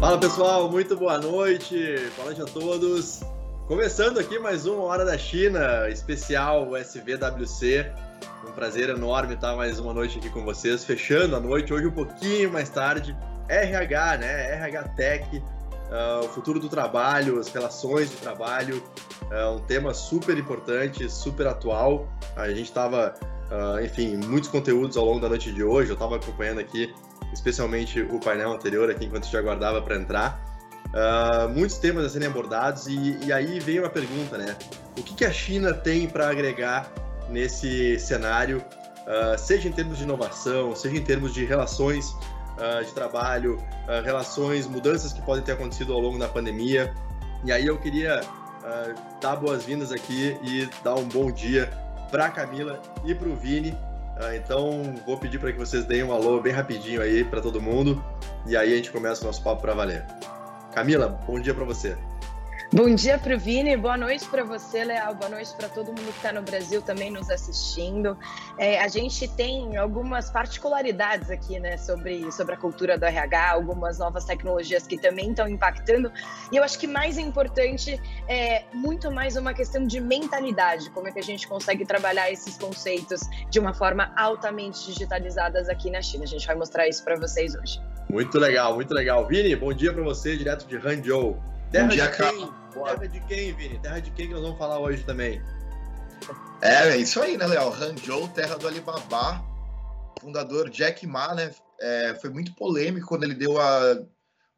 Fala pessoal, muito boa noite, boa noite a todos. Começando aqui mais uma Hora da China, especial SVWC. Um prazer enorme estar mais uma noite aqui com vocês, fechando a noite, hoje um pouquinho mais tarde. RH, né? RH Tech, uh, o futuro do trabalho, as relações de trabalho, uh, um tema super importante, super atual. A gente estava, uh, enfim, muitos conteúdos ao longo da noite de hoje, eu estava acompanhando aqui especialmente o painel anterior aqui enquanto te aguardava para entrar. Uh, muitos temas a serem abordados e, e, aí vem uma pergunta, né? O que, que a China tem para agregar nesse cenário, uh, seja em termos de inovação, seja em termos de relações uh, de trabalho, relações, mudanças que podem ter acontecido ao longo da pandemia. E aí eu queria dar boas-vindas aqui e dar um bom dia para Camila e para o Vini. Ah, então, vou pedir para que vocês deem um alô bem rapidinho aí para todo mundo e aí a gente começa o nosso papo para valer. Camila, bom dia para você. Bom dia para o Vini, boa noite para você, Leal, boa noite para todo mundo que está no Brasil também nos assistindo. É, a gente tem algumas particularidades aqui, né, sobre, sobre a cultura do RH, algumas novas tecnologias que também estão impactando. E eu acho que mais importante é muito mais uma questão de mentalidade, como é que a gente consegue trabalhar esses conceitos de uma forma altamente digitalizadas aqui na China. A gente vai mostrar isso para vocês hoje. Muito legal, muito legal. Vini, bom dia para você, direto de Hangzhou. Terra bom dia, de quem? Terra de quem, Vini? Terra de quem que nós vamos falar hoje também? É, é isso aí, né, Léo? Hangzhou, terra do Alibaba. Fundador Jack Ma, né? É, foi muito polêmico quando ele deu a,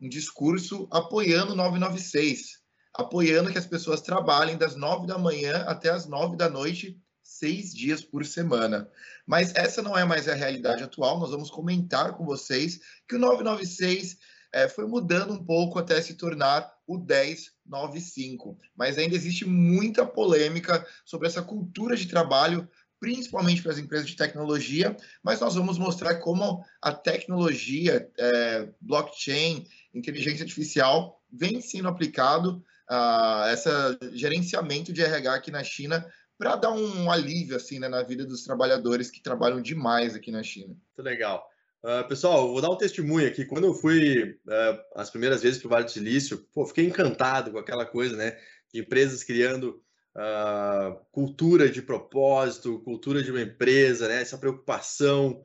um discurso apoiando o 996, apoiando que as pessoas trabalhem das 9 da manhã até as 9 da noite, seis dias por semana. Mas essa não é mais a realidade atual. Nós vamos comentar com vocês que o 996 é, foi mudando um pouco até se tornar o 1095. Mas ainda existe muita polêmica sobre essa cultura de trabalho, principalmente para as empresas de tecnologia, mas nós vamos mostrar como a tecnologia, é, blockchain, inteligência artificial vem sendo aplicado a uh, esse gerenciamento de RH aqui na China para dar um alívio assim né, na vida dos trabalhadores que trabalham demais aqui na China. Muito legal. Uh, pessoal, vou dar um testemunho aqui. Quando eu fui uh, as primeiras vezes para o Vale do Silício, pô, fiquei encantado com aquela coisa, né? De empresas criando uh, cultura de propósito, cultura de uma empresa, né? Essa preocupação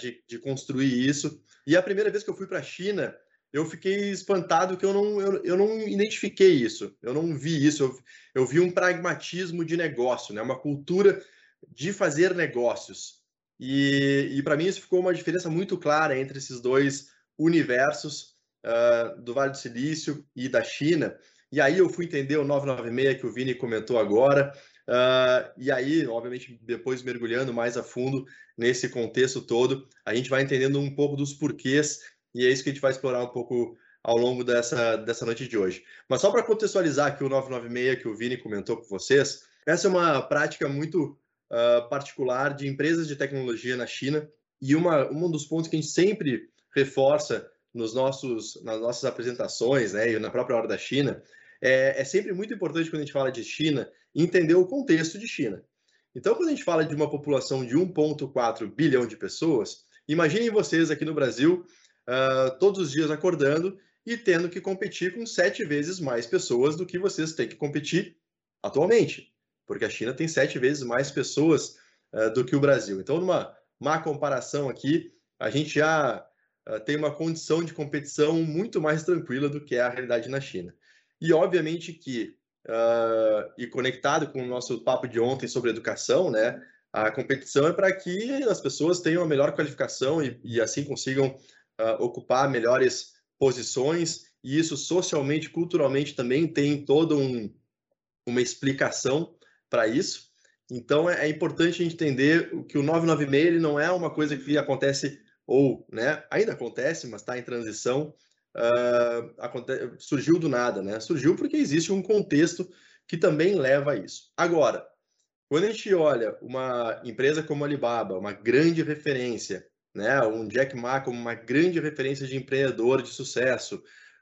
de, de, construir isso. E a primeira vez que eu fui para a China, eu fiquei espantado que eu não, eu, eu não identifiquei isso, eu não vi isso. Eu, eu vi um pragmatismo de negócio, né? Uma cultura de fazer negócios. E, e para mim isso ficou uma diferença muito clara entre esses dois universos uh, do Vale do Silício e da China. E aí eu fui entender o 996 que o Vini comentou agora. Uh, e aí, obviamente, depois mergulhando mais a fundo nesse contexto todo, a gente vai entendendo um pouco dos porquês, e é isso que a gente vai explorar um pouco ao longo dessa, dessa noite de hoje. Mas só para contextualizar aqui o 996 que o Vini comentou com vocês, essa é uma prática muito uh, particular de empresas de tecnologia na China. E uma, um dos pontos que a gente sempre reforça nos nossos, nas nossas apresentações, né, e na própria hora da China, é, é sempre muito importante quando a gente fala de China entender o contexto de China. Então, quando a gente fala de uma população de 1,4 bilhão de pessoas, imaginem vocês aqui no Brasil, uh, todos os dias acordando e tendo que competir com sete vezes mais pessoas do que vocês têm que competir atualmente porque a China tem sete vezes mais pessoas uh, do que o Brasil. Então, numa má comparação aqui, a gente já uh, tem uma condição de competição muito mais tranquila do que é a realidade na China. E, obviamente, que, uh, e conectado com o nosso papo de ontem sobre educação, né, a competição é para que as pessoas tenham a melhor qualificação e, e assim consigam ocupar melhores posições, e isso socialmente, culturalmente também tem toda um, uma explicação para isso. Então é, é, importante entender que o 996 ele não é uma coisa que acontece ou, né, ainda acontece, mas está em transição, uh, surgiu do nada, né? Surgiu porque existe um contexto que também leva a isso. Agora, quando a gente olha uma empresa como a Alibaba, uma grande referência, né, um Jack Ma como uma grande referência de empreendedor de sucesso,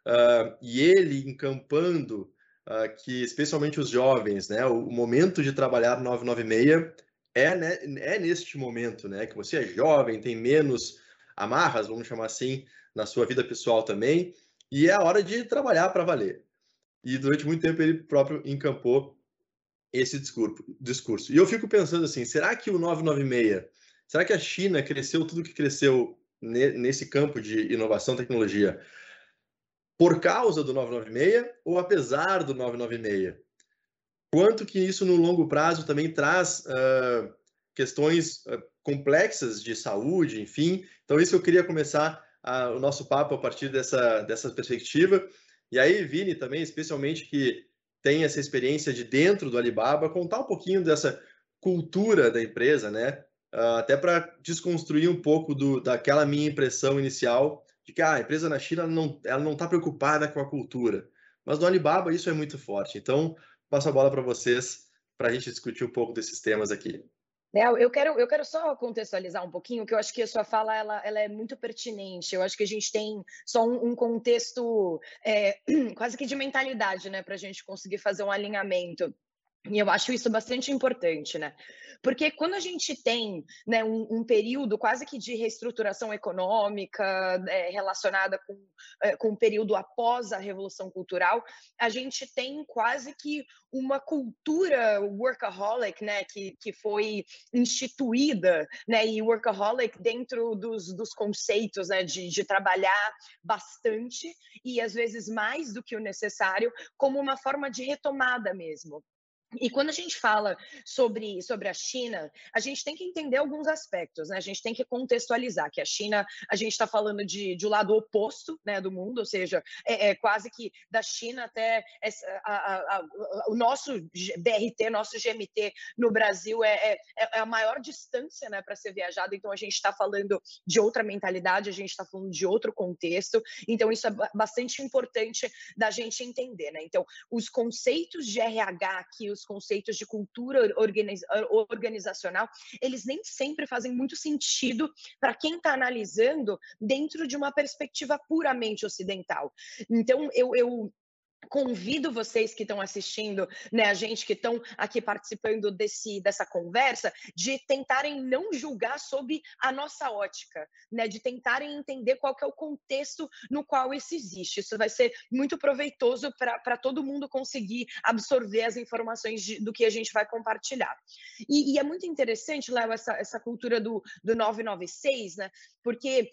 uh, e ele encampando uh, que, especialmente os jovens, né, o, momento de trabalhar 996 é, né, é neste momento, né, que você é jovem, tem menos amarras, vamos chamar assim, na sua vida pessoal também, e é a hora de trabalhar para valer. E durante muito tempo ele próprio encampou esse discurso. E eu fico pensando assim, será que o 996, será que a China cresceu tudo que cresceu nesse campo de inovação tecnologia por causa do 996 ou apesar do 996? Quanto que isso no longo prazo também traz uh, questões uh, complexas de saúde, enfim. Então isso eu queria começar uh, o nosso papo a partir dessa, dessa perspectiva. E aí, Vini, também, especialmente que tem essa experiência de dentro do Alibaba, contar um pouquinho dessa cultura da empresa, né? Uh, até para desconstruir um pouco do, daquela minha impressão inicial de que ah, a empresa na China não, ela não está preocupada com a cultura. Mas no Alibaba isso é muito forte. Então, passo a bola para vocês para a gente discutir um pouco desses temas aqui. Léo, eu quero, eu quero só contextualizar um pouquinho, que eu acho que a sua fala ela, ela é muito pertinente. Eu acho que a gente tem só um, um contexto é, quase que de mentalidade, né, para a gente conseguir fazer um alinhamento. E eu acho isso bastante importante, né? Porque quando a gente tem né, um, um, período quase que de reestruturação econômica é, relacionada com, é, com o período após a Revolução Cultural, a gente tem quase que uma cultura workaholic, né, que, que foi instituída, né, e workaholic dentro dos, dos conceitos, né, de, de trabalhar bastante e às vezes mais do que o necessário, como uma forma de retomada mesmo. E quando a gente fala sobre, sobre a China, a gente tem que entender alguns aspectos, né? A gente tem que contextualizar que a China, a gente está falando de, de um lado oposto né, do mundo, ou seja, é, é quase que da China até essa, a, a, a, o nosso BRT, nosso GMT no Brasil é, é, é a maior distância né, para ser viajado, então a gente está falando de outra mentalidade, a gente está falando de outro contexto, então isso é bastante importante da gente entender, né? Então, os conceitos de RH que os conceitos de cultura organizacional, eles nem sempre fazem muito sentido para quem está analisando dentro de uma perspectiva puramente ocidental. Então, eu, eu convido vocês que estão assistindo, né, a gente que estão aqui participando desse, dessa conversa, de tentarem não julgar sob a nossa ótica, né, de tentarem entender qual é o contexto no qual isso existe. Isso vai ser muito proveitoso para todo mundo conseguir absorver as informações de, do que a gente vai compartilhar. E, e é muito interessante, Léo, essa, essa cultura do, do 996, né, porque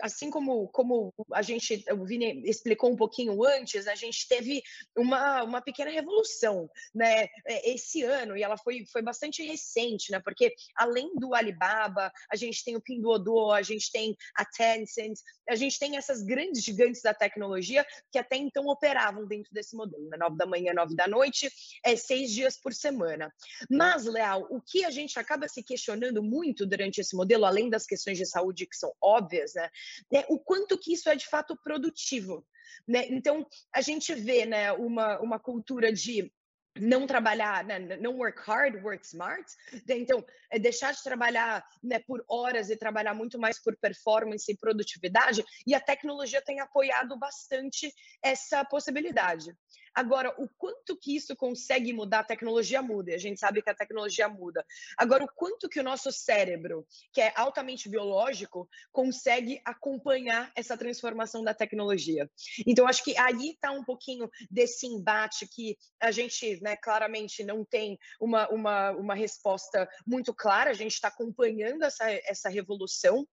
assim como, como a gente, o Vini explicou um pouquinho antes, a gente teve teve uma, uma pequena revolução né, é, esse ano, e ela foi, foi bastante recente, né, porque além do Alibaba, a gente tem o Pinduoduo, a gente tem a Tencent, a gente tem essas grandes gigantes da tecnologia que até então operavam dentro desse modelo, né, nove da manhã, nove da noite, é, seis dias por semana. Mas, Leal, o que a gente acaba se questionando muito durante esse modelo, além das questões de saúde que são óbvias, né, é o quanto que isso é de fato produtivo. Né? Então, a gente vê né, uma, uma cultura de não trabalhar, né, não work hard, work smart. Né? Então, é deixar de trabalhar né, por horas e trabalhar muito mais por performance e produtividade. E a tecnologia tem apoiado bastante essa possibilidade. Agora, o quanto que isso consegue mudar, a tecnologia muda, e a gente sabe que a tecnologia muda. Agora, o quanto que o nosso cérebro, que é altamente biológico, consegue acompanhar essa transformação da tecnologia. Então, acho que aí está um pouquinho desse embate que a gente, né, claramente não tem uma, uma, uma resposta muito clara, a gente está acompanhando essa, essa revolução,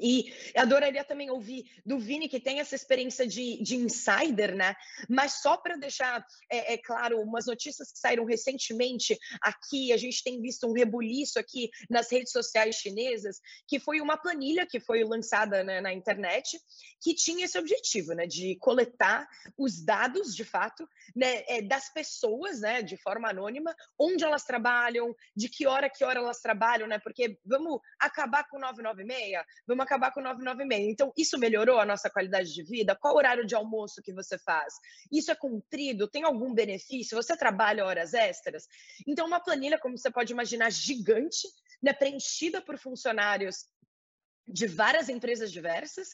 E adoraria também ouvir do Vini, que tem essa experiência de, de insider, né? Mas só para deixar é, é, claro, umas notícias que saíram recentemente aqui, a gente tem visto um rebuliço aqui nas redes sociais chinesas, que foi uma planilha que foi lançada né, na internet, que tinha esse objetivo, né? De coletar os dados, de fato, né, é, das pessoas, né? De forma anônima, onde elas trabalham, de que hora, que hora elas trabalham, né? Porque vamos acabar com 996, vamos vamos acabar com 996. Então, isso melhorou a nossa qualidade de vida? Qual horário de almoço que você faz? Isso é cumprido? Tem algum benefício? Você trabalha horas extras? Então, uma planilha, como você pode imaginar, gigante, né, preenchida por funcionários de várias empresas diversas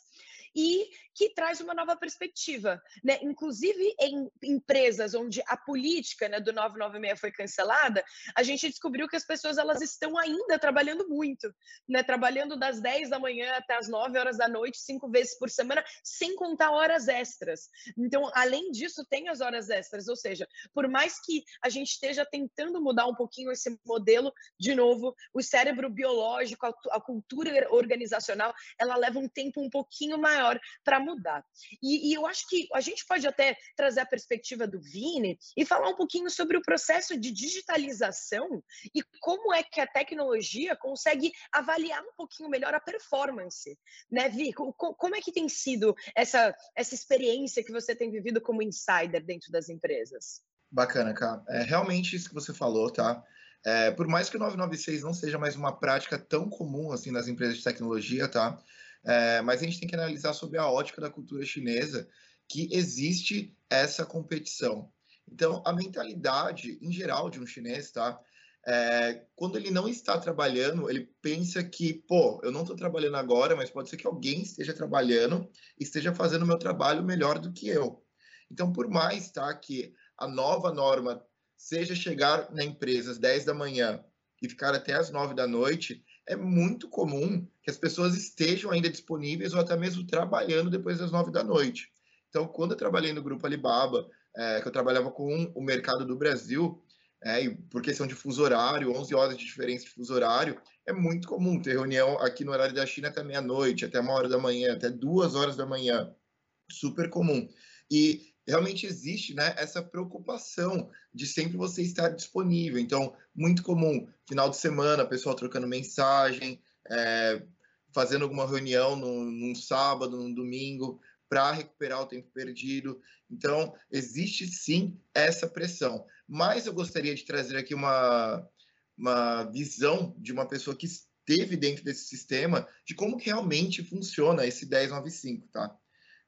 e que traz uma nova perspectiva, né? Inclusive em empresas onde a política né, do 996 foi cancelada, a gente descobriu que as pessoas elas estão ainda trabalhando muito, né? Trabalhando das 10 da manhã até as 9 horas da noite, cinco vezes por semana, sem contar horas extras. Então, além disso, tem as horas extras, ou seja, por mais que a gente esteja tentando mudar um pouquinho esse modelo, de novo, o cérebro biológico, a, cultura organizacional, ela leva um tempo um pouquinho maior para mudar. E, e, eu acho que a gente pode até trazer a perspectiva do Vini e falar um pouquinho sobre o processo de digitalização e como é que a tecnologia consegue avaliar um pouquinho melhor a performance, né, Vi? Como é que tem sido essa, essa experiência que você tem vivido como insider dentro das empresas? Bacana, cara. É realmente isso que você falou, tá? É, por mais que o 996 não seja mais uma prática tão comum assim nas empresas de tecnologia, tá? É, mas a gente tem que analisar sobre a ótica da cultura chinesa que existe essa competição. Então, a mentalidade em geral de um chinês, tá? É, quando ele não está trabalhando, ele pensa que, pô, eu não estou trabalhando agora, mas pode ser que alguém esteja trabalhando e esteja fazendo o meu trabalho melhor do que eu. Então, por mais tá, que a nova norma seja chegar na empresa às 10 da manhã e ficar até às 9 da noite, é muito comum que as pessoas estejam ainda disponíveis ou até mesmo trabalhando depois das nove da noite. Então, quando eu trabalhei no Grupo Alibaba, é, que eu trabalhava com o mercado do Brasil, é, por questão de fuso horário, 11 horas de diferença de fuso horário, é muito comum ter reunião aqui no horário da China até meia-noite, até uma hora da manhã, até duas horas da manhã. Super comum. E realmente existe né, essa preocupação de sempre você estar disponível. Então, muito comum, final de semana, pessoal trocando mensagem, é, fazendo alguma reunião num, num sábado, num domingo, para recuperar o tempo perdido. Então, existe sim essa pressão. Mas eu gostaria de trazer aqui uma, uma visão de uma pessoa que esteve dentro desse sistema de como que realmente funciona esse 1095, tá?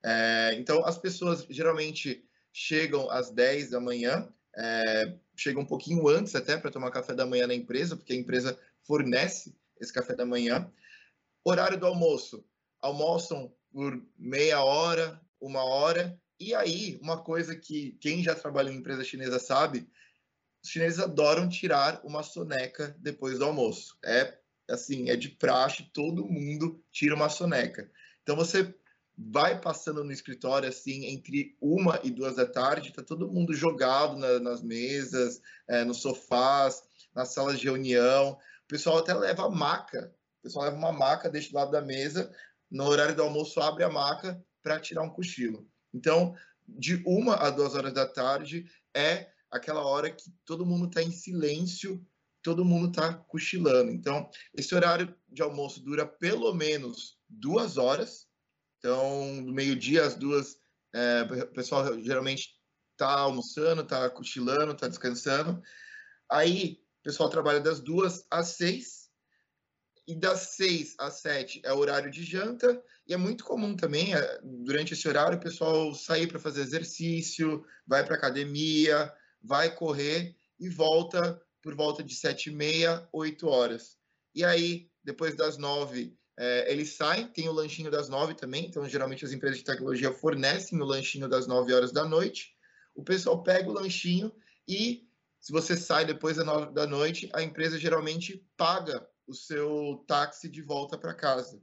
É, então, as pessoas geralmente chegam às 10 da manhã, é, chegam um pouquinho antes até para tomar café da manhã na empresa, porque a empresa fornece esse café da manhã. Horário do almoço, almoçam por meia hora, uma hora, e aí, uma coisa que quem já trabalhou em empresa chinesa sabe, os chineses adoram tirar uma soneca depois do almoço. É assim, é de praxe, todo mundo tira uma soneca. Então você vai passando no escritório assim entre uma e duas da tarde, tá todo mundo jogado na, nas mesas, é, nos sofás, nas salas de reunião. O pessoal até leva maca, o pessoal leva uma maca, deixa do lado da mesa, no horário do almoço abre a maca para tirar um cochilo. Então, de uma a duas horas da tarde é aquela hora que todo mundo está em silêncio, todo mundo está cochilando. Então, esse horário de almoço dura pelo menos duas horas então, do meio-dia às duas, é, o pessoal geralmente está almoçando, está cochilando, está descansando. Aí, o pessoal trabalha das duas às seis. E das seis às sete é o horário de janta. E é muito comum também, é, durante esse horário, o pessoal sair para fazer exercício, vai para academia, vai correr e volta por volta de sete e meia, oito horas. E aí, depois das nove, é, ele sai, tem o lanchinho das nove também, então geralmente as empresas de tecnologia fornecem o lanchinho das nove horas da noite. O pessoal pega o lanchinho e, se você sai depois das nove da noite, a empresa geralmente paga o seu táxi de volta para casa.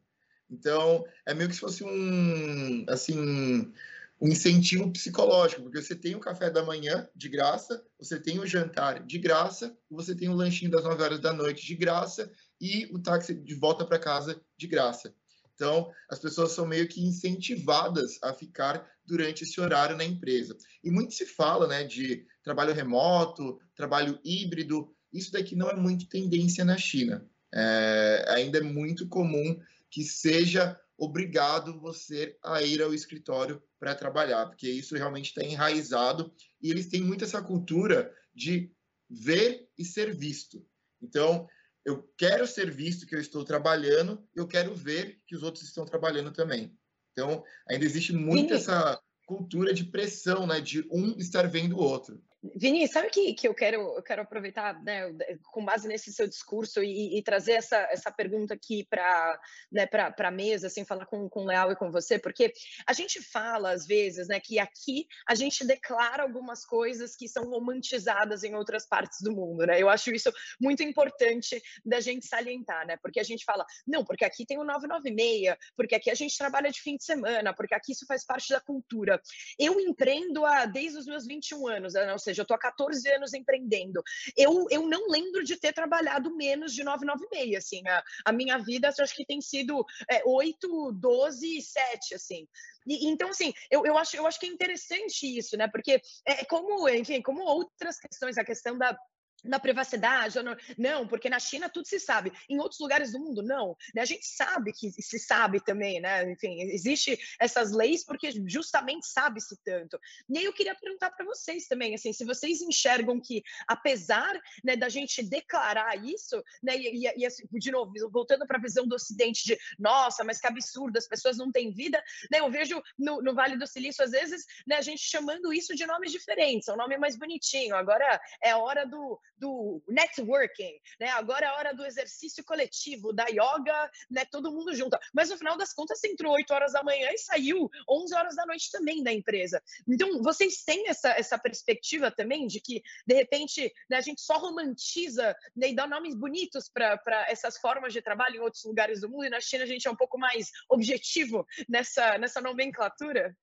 Então, é meio que se fosse um, assim, um incentivo psicológico, porque você tem o café da manhã de graça, você tem o jantar de graça, você tem o lanchinho das 9 horas da noite de graça, e o táxi de volta para casa de graça. Então, as pessoas são meio que incentivadas a ficar durante esse horário na empresa. E muito se fala né, de trabalho remoto, trabalho híbrido. Isso daqui não é muito tendência na China. É, ainda é muito comum que seja obrigado você a ir ao escritório para trabalhar, porque isso realmente está enraizado e eles têm muito essa cultura de ver e ser visto. Então, eu quero ser visto que eu estou trabalhando, eu quero ver que os outros estão trabalhando também. Então, ainda existe muito Sim. essa cultura de pressão, né, de um estar vendo o outro. Vini, sabe que, que eu quero eu quero aproveitar, né, com base nesse seu discurso e, e trazer essa, essa pergunta aqui para né, a mesa, assim, falar com, com o Leal e com você, porque a gente fala às vezes, né, que aqui a gente declara algumas coisas que são romantizadas em outras partes do mundo, né? Eu acho isso muito importante da gente salientar, né? Porque a gente fala, não, porque aqui tem o 996, porque aqui a gente trabalha de fim de semana, porque aqui isso faz parte da cultura. Eu empreendo há, desde os meus 21 anos, né? ou seja, seja, eu estou há 14 anos empreendendo. Eu, eu não lembro de ter trabalhado menos de 996, assim, a, a minha vida acho que tem sido é, 8, 12, 7, assim. E, então, assim, eu, eu, acho, eu acho que é interessante isso, né? Porque é como, enfim, como outras questões, a questão da na privacidade, não, porque na China tudo se sabe, em outros lugares do mundo não, né? A gente sabe que se sabe também, né? Enfim, existe essas leis porque justamente sabe-se tanto. E aí eu queria perguntar para vocês também, assim, se vocês enxergam que apesar né, da gente declarar isso, né? E, e, e assim, de novo, voltando para a visão do Ocidente de, nossa, mas que absurdo, as pessoas não têm vida, né? Eu vejo no, no Vale do Silício às vezes, né? A gente chamando isso de nomes diferentes, é um nome mais bonitinho. Agora é a hora do do networking, né? Agora é a hora do exercício coletivo, da yoga, né? Todo mundo junto. Mas no final das contas, você entrou 8 horas da manhã e saiu 11 horas da noite também da empresa. Então, vocês têm essa, essa perspectiva também de que, de repente, né, a gente só romantiza né, e dá nomes bonitos para essas formas de trabalho em outros lugares do mundo e na China a gente é um pouco mais objetivo nessa, nessa nomenclatura?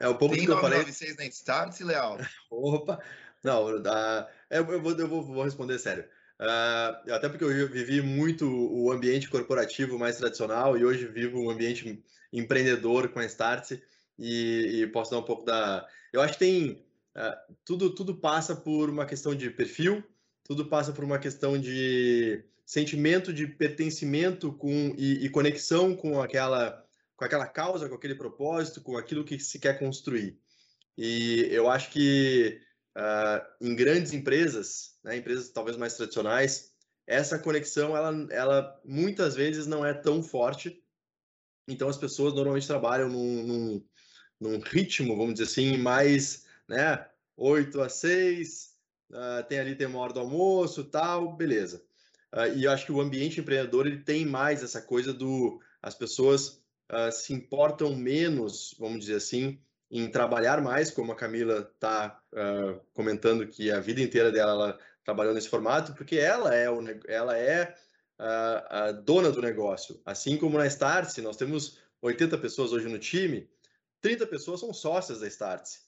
É o pouco Tem que eu falei. Vocês na Start, Leal? Opa! Não, uh, eu, vou, eu vou, vou responder sério. Uh, até porque eu vivi muito o ambiente corporativo mais tradicional e hoje vivo um ambiente empreendedor com a Start e, e posso dar um pouco da. Eu acho que tem. Uh, tudo, tudo passa por uma questão de perfil, tudo passa por uma questão de sentimento de pertencimento com, e, e conexão com aquela, com aquela causa, com aquele propósito, com aquilo que se quer construir. E eu acho que uh, em grandes empresas, né, empresas talvez mais tradicionais, essa conexão, ela, ela muitas vezes não é tão forte. Então, as pessoas normalmente trabalham num, num, num ritmo, vamos dizer assim, mais, né, 8 a 6, uh, tem ali, tem uma hora do almoço, tal, beleza. Uh, e eu acho que o ambiente empreendedor, ele tem mais essa coisa do... As pessoas uh, se importam menos, vamos dizer assim, em trabalhar mais, como a Camila está uh, comentando que a vida inteira dela ela trabalhou nesse formato, porque ela é, o, ela é a, a dona do negócio. Assim como na Startse, nós temos 80 pessoas hoje no time, 30 pessoas são sócias da Startse.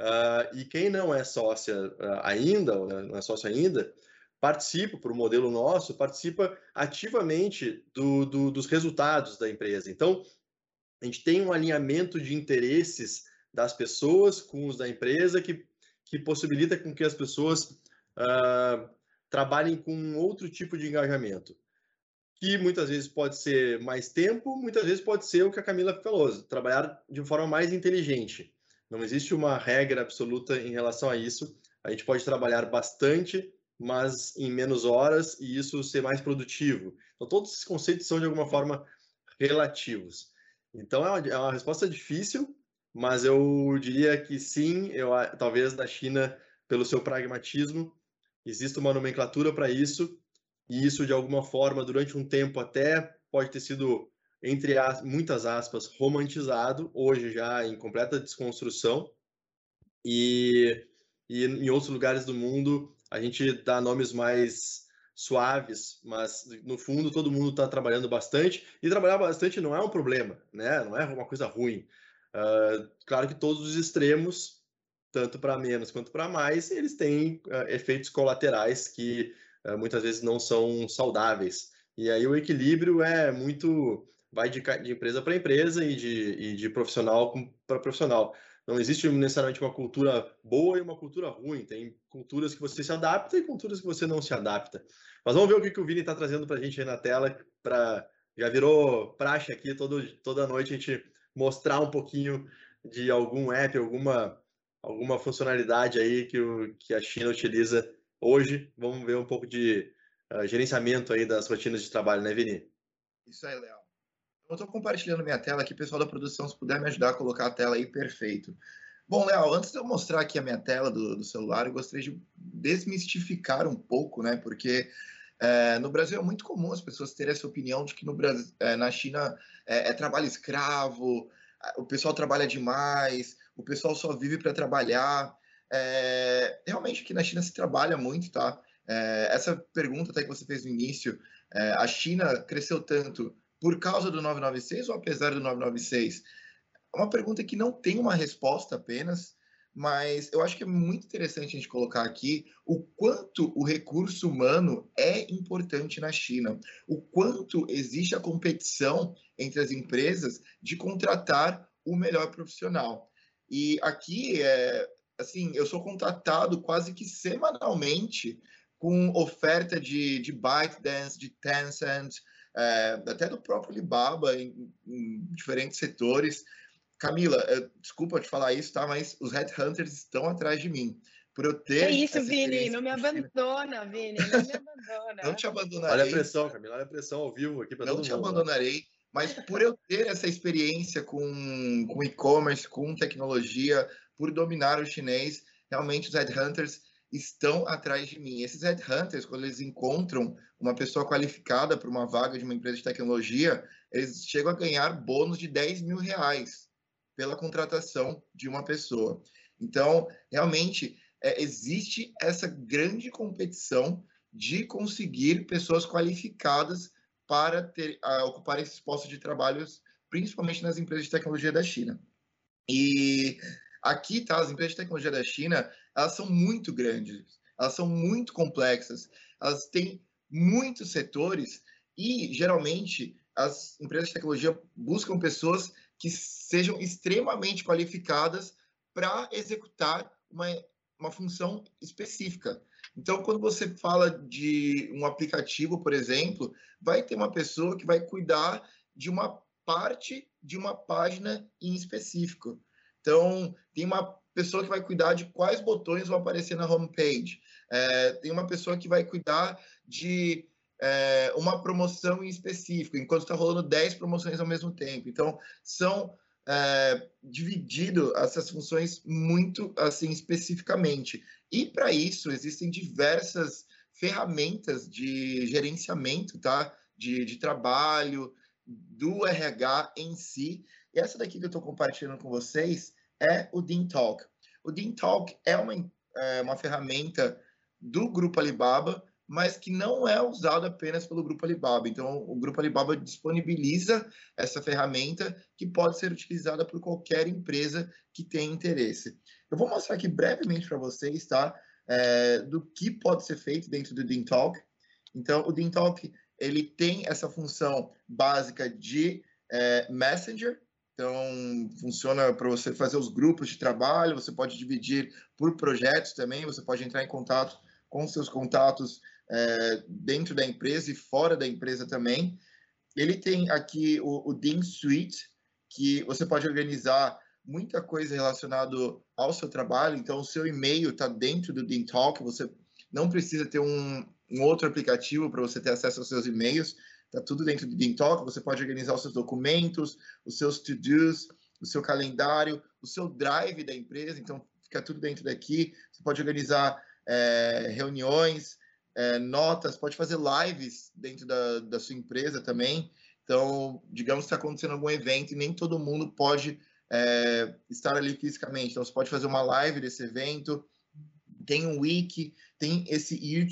Uh, e quem não é sócia ainda, né, não é sócio ainda, participa, por um modelo nosso, participa ativamente do, do, dos resultados da empresa. Então, a gente tem um alinhamento de interesses das pessoas com os da empresa que, que possibilita com que as pessoas uh, trabalhem com outro tipo de engajamento. Que muitas vezes pode ser mais tempo, muitas vezes pode ser o que a Camila falou, trabalhar de forma mais inteligente. Não existe uma regra absoluta em relação a isso. A gente pode trabalhar bastante, mas em menos horas e isso ser mais produtivo. Então, todos esses conceitos são de alguma forma relativos. Então, é uma, é uma resposta difícil, mas eu diria que sim, eu, talvez na China, pelo seu pragmatismo, existe uma nomenclatura para isso, e isso de alguma forma, durante um tempo até, pode ter sido, entre as, muitas aspas, romantizado, hoje já em completa desconstrução, e, e em outros lugares do mundo a gente dá nomes mais suaves, mas no fundo todo mundo está trabalhando bastante, e trabalhar bastante não é um problema, né? não é uma coisa ruim. Uh, claro que todos os extremos, tanto para menos quanto para mais, eles têm uh, efeitos colaterais que uh, muitas vezes não são saudáveis. E aí o equilíbrio é muito vai de, de empresa para empresa e de, e de profissional para profissional. Não existe necessariamente uma cultura boa e uma cultura ruim. Tem culturas que você se adapta e culturas que você não se adapta. Mas vamos ver o que, que o Vini está trazendo para a gente aí na tela. Pra... Já virou praxe aqui todo, toda noite a gente mostrar um pouquinho de algum app, alguma, alguma funcionalidade aí que, o, que a China utiliza hoje. Vamos ver um pouco de uh, gerenciamento aí das rotinas de trabalho, né, Vini? Isso aí, Léo. Eu estou compartilhando minha tela aqui, pessoal da produção, se puder me ajudar a colocar a tela aí, perfeito. Bom, Léo, antes de eu mostrar aqui a minha tela do, do celular, eu gostaria de desmistificar um pouco, né? Porque é, no Brasil é muito comum as pessoas terem essa opinião de que no Brasil, é, na China é, é, trabalho escravo, o pessoal trabalha demais, o pessoal só vive para trabalhar. É, realmente aqui na China se trabalha muito, tá? É, essa pergunta até que você fez no início, é, a China cresceu tanto por causa do 996 ou apesar do 996? É uma pergunta que não tem uma resposta apenas, mas eu acho que é muito interessante a gente colocar aqui o quanto o recurso humano é importante na China, o quanto existe a competição entre as empresas de contratar o melhor profissional. E aqui, é, assim, eu sou contratado quase que semanalmente com oferta de, de ByteDance, de Tencent, é, até do próprio Alibaba em, em diferentes setores. Camila, é, desculpa te falar isso, tá? Mas os headhunters estão atrás de mim. Por eu ter. É isso, Vini, não me abandona, Vini, não me abandona. não te abandonarei. Olha a pressão, Camila, olha a pressão ao vivo aqui para todo mundo. Não te abandonarei, mas por eu ter essa experiência com, com e-commerce, com tecnologia, por dominar o chinês, realmente os headhunters estão atrás de mim. Esses headhunters, quando eles encontram uma pessoa qualificada para uma vaga de uma empresa de tecnologia, eles chegam a ganhar bônus de 10 mil reais pela contratação de uma pessoa. Então, realmente, é, existe essa grande competição de conseguir pessoas qualificadas para ter, a, ocupar esses postos de trabalho, principalmente nas empresas de tecnologia da China. E aqui, tá, as empresas de tecnologia da China, elas são muito grandes, elas são muito complexas, elas têm muitos setores e, geralmente, as empresas de tecnologia buscam pessoas que sejam extremamente qualificadas para executar uma, uma função específica. Então, quando você fala de um aplicativo, por exemplo, vai ter uma pessoa que vai cuidar de uma parte de uma página em específico. Então, tem uma pessoa que vai cuidar de quais botões vão aparecer na homepage. É, tem uma pessoa que vai cuidar de é, uma promoção em específico, enquanto está rolando 10 promoções ao mesmo tempo. Então, são é, dividido essas funções muito assim especificamente. E para isso existem diversas ferramentas de gerenciamento, tá? De, de trabalho, do RH em si. E essa daqui que eu estou compartilhando com vocês é o Dean Talk. O Dean Talk é uma, é uma ferramenta do Grupo Alibaba mas que não é usado apenas pelo Grupo Alibaba. Então, o Grupo Alibaba disponibiliza essa ferramenta que pode ser utilizada por qualquer empresa que tenha interesse. Eu vou mostrar aqui brevemente para vocês, tá? É, do que pode ser feito dentro do Dean Talk. Então, o Dean Talk ele tem essa função básica de é, Messenger. Então, funciona para você fazer os grupos de trabalho. Você pode dividir por projetos também. Você pode entrar em contato com seus contatos é, dentro da empresa e fora da empresa também. Ele tem aqui o, o Dean Suite, que você pode organizar muita coisa relacionada ao seu trabalho. Então, o seu e-mail está dentro do Dean Talk. Você não precisa ter um, um outro aplicativo para você ter acesso aos seus e-mails. Está tudo dentro do Dean Talk. Você pode organizar os seus documentos, os seus to-dos, o seu calendário, o seu drive da empresa. Então, fica tudo dentro daqui. Você pode organizar é, reuniões, é, notas, pode fazer lives dentro da, da sua empresa também. Então, digamos que está acontecendo algum evento e nem todo mundo pode é, estar ali fisicamente. Então, você pode fazer uma live desse evento. Tem um wiki, tem esse Year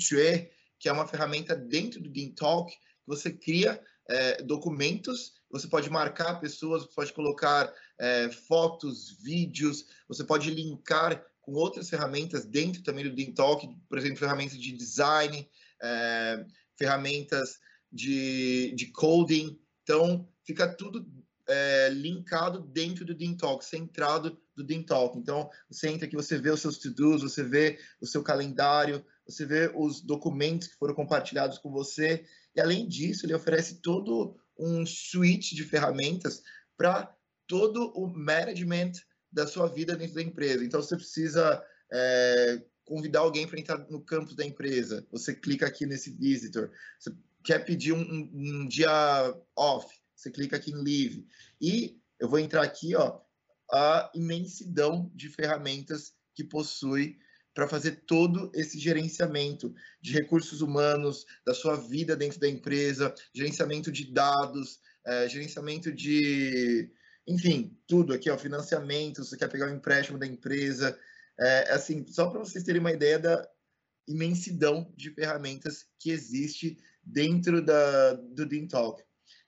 que é uma ferramenta dentro do Dean Talk, que você cria é, documentos, você pode marcar pessoas, pode colocar é, fotos, vídeos, você pode linkar com outras ferramentas dentro também do Dean Talk, por exemplo, ferramentas de design, é, ferramentas de, de coding. Então, fica tudo é, linkado dentro do Dintalk, centrado do Dintalk. Então, você entra aqui, você vê os seus to-dos, você vê o seu calendário, você vê os documentos que foram compartilhados com você. E, além disso, ele oferece todo um suite de ferramentas para todo o management da sua vida dentro da empresa. Então, você precisa é, convidar alguém para entrar no campus da empresa. Você clica aqui nesse visitor. Você quer pedir um, um, um dia off você clica aqui em Leave. E eu vou entrar aqui, ó, a imensidão de ferramentas que possui para fazer todo esse gerenciamento de recursos humanos, da sua vida dentro da empresa, gerenciamento de dados, é, gerenciamento de, enfim, tudo aqui, ó, financiamento, você quer pegar o um empréstimo da empresa, é, assim, só para vocês terem uma ideia da imensidão de ferramentas que existe dentro da, do Dean Talk.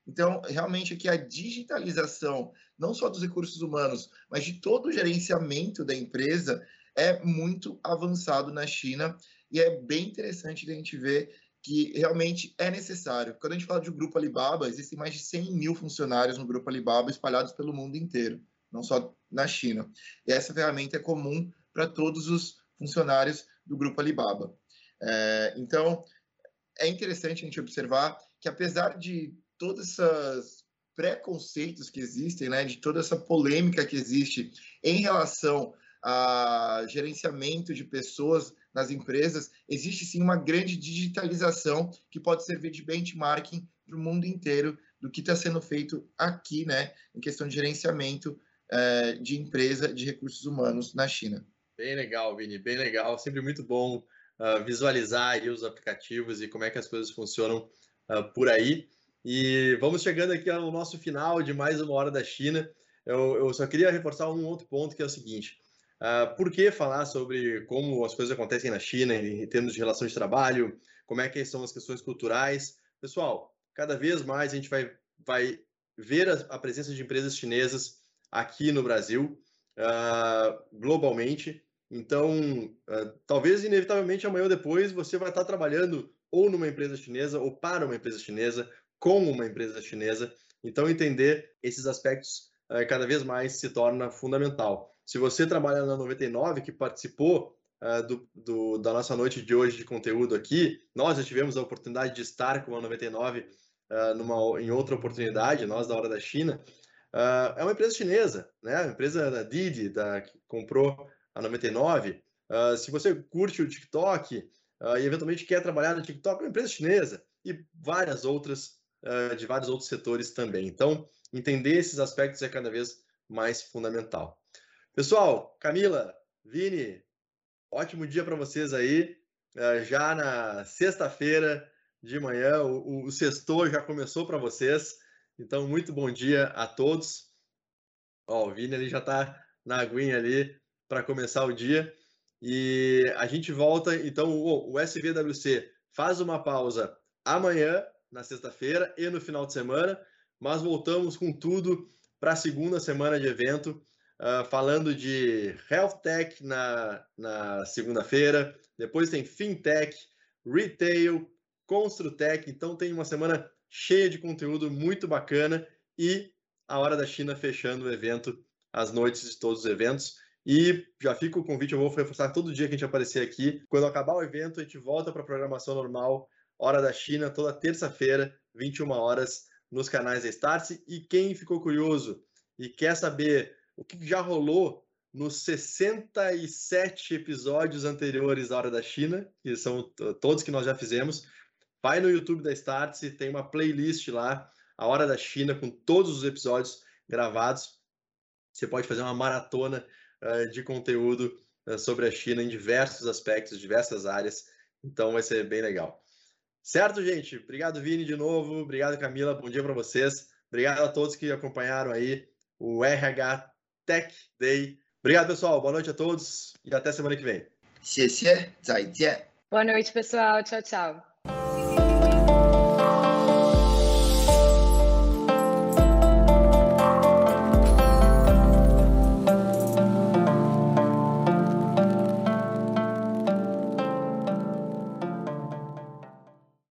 Então, realmente aqui a digitalização, não só dos recursos humanos, mas de todo o gerenciamento da empresa, é muito avançado na China e é bem interessante a gente ver que realmente é necessário. Quando a gente fala de grupo Alibaba, existem mais de 100 mil funcionários no grupo Alibaba espalhados pelo mundo inteiro, não só na China. E essa ferramenta é comum para todos os funcionários do grupo Alibaba. É, então, é interessante a gente observar que apesar de todos esses preconceitos que existem, né, de toda essa polêmica que existe em relação a gerenciamento de pessoas nas empresas, existe sim uma grande digitalização que pode servir de benchmarking para o mundo inteiro do que está sendo feito aqui, né, em questão de gerenciamento é, de empresa de recursos humanos na China. Bem legal, Vini, bem legal. Sempre muito bom uh, visualizar os aplicativos e como é que as coisas funcionam uh, por aí. E vamos chegando aqui ao nosso final de mais uma hora da China. Eu, eu só queria reforçar um outro ponto que é o seguinte: uh, por que falar sobre como as coisas acontecem na China em termos de relação de trabalho, como é que são as questões culturais? Pessoal, cada vez mais a gente vai, vai ver a, a presença de empresas chinesas aqui no Brasil, uh, globalmente. Então, uh, talvez inevitavelmente amanhã ou depois você vai estar trabalhando ou numa empresa chinesa ou para uma empresa chinesa como uma empresa chinesa. Então, entender esses aspectos uh, cada vez mais se torna fundamental. Se você trabalha na 99, que participou uh, do, do, da nossa noite de hoje de conteúdo aqui, nós já tivemos a oportunidade de estar com a 99 uh, numa, em outra oportunidade, nós da Hora da China. Uh, é uma empresa chinesa, né? Empresa da Didi, da, que comprou a 99. se você curte o TikTok e eventualmente quer trabalhar no TikTok, é uma empresa chinesa e várias outras de vários outros setores também. Então, entender esses aspectos é cada vez mais fundamental. Pessoal, Camila, Vini, ótimo dia para vocês aí. Uh, já na sexta-feira de manhã, o, o sextor já começou para vocês. Então, muito bom dia a todos. Ó, o Vini ele já está na aguinha ali para começar o dia. E a gente volta, então, o, o SVWC faz uma pausa amanhã na sexta-feira e no final de semana, mas voltamos com tudo para a segunda semana de evento, uh, falando de Health Tech na, na segunda-feira, depois tem FinTech, Retail, Construtech, então tem uma semana cheia de conteúdo muito bacana e a Hora da China fechando o evento, as noites de todos os eventos. E já fica o convite, eu vou reforçar todo dia que a gente aparecer aqui. Quando acabar o evento, a gente volta para a programação normal Hora da China, toda terça-feira, 21 horas, nos canais da Startse. E quem ficou curioso e quer saber o que já rolou nos 67 episódios anteriores da Hora da China, que são todos que nós já fizemos, vai no YouTube da Startse, tem uma playlist lá, A Hora da China, com todos os episódios gravados. Você pode fazer uma maratona uh, de conteúdo uh, sobre a China em diversos aspectos, diversas áreas. Então vai ser bem legal. Certo, gente? Obrigado, Vini, de novo. Obrigado, Camila. Bom dia para vocês. Obrigado a todos que acompanharam aí o RH Tech Day. Obrigado, pessoal. Boa noite a todos e até semana que vem. Boa noite, pessoal. Tchau, tchau.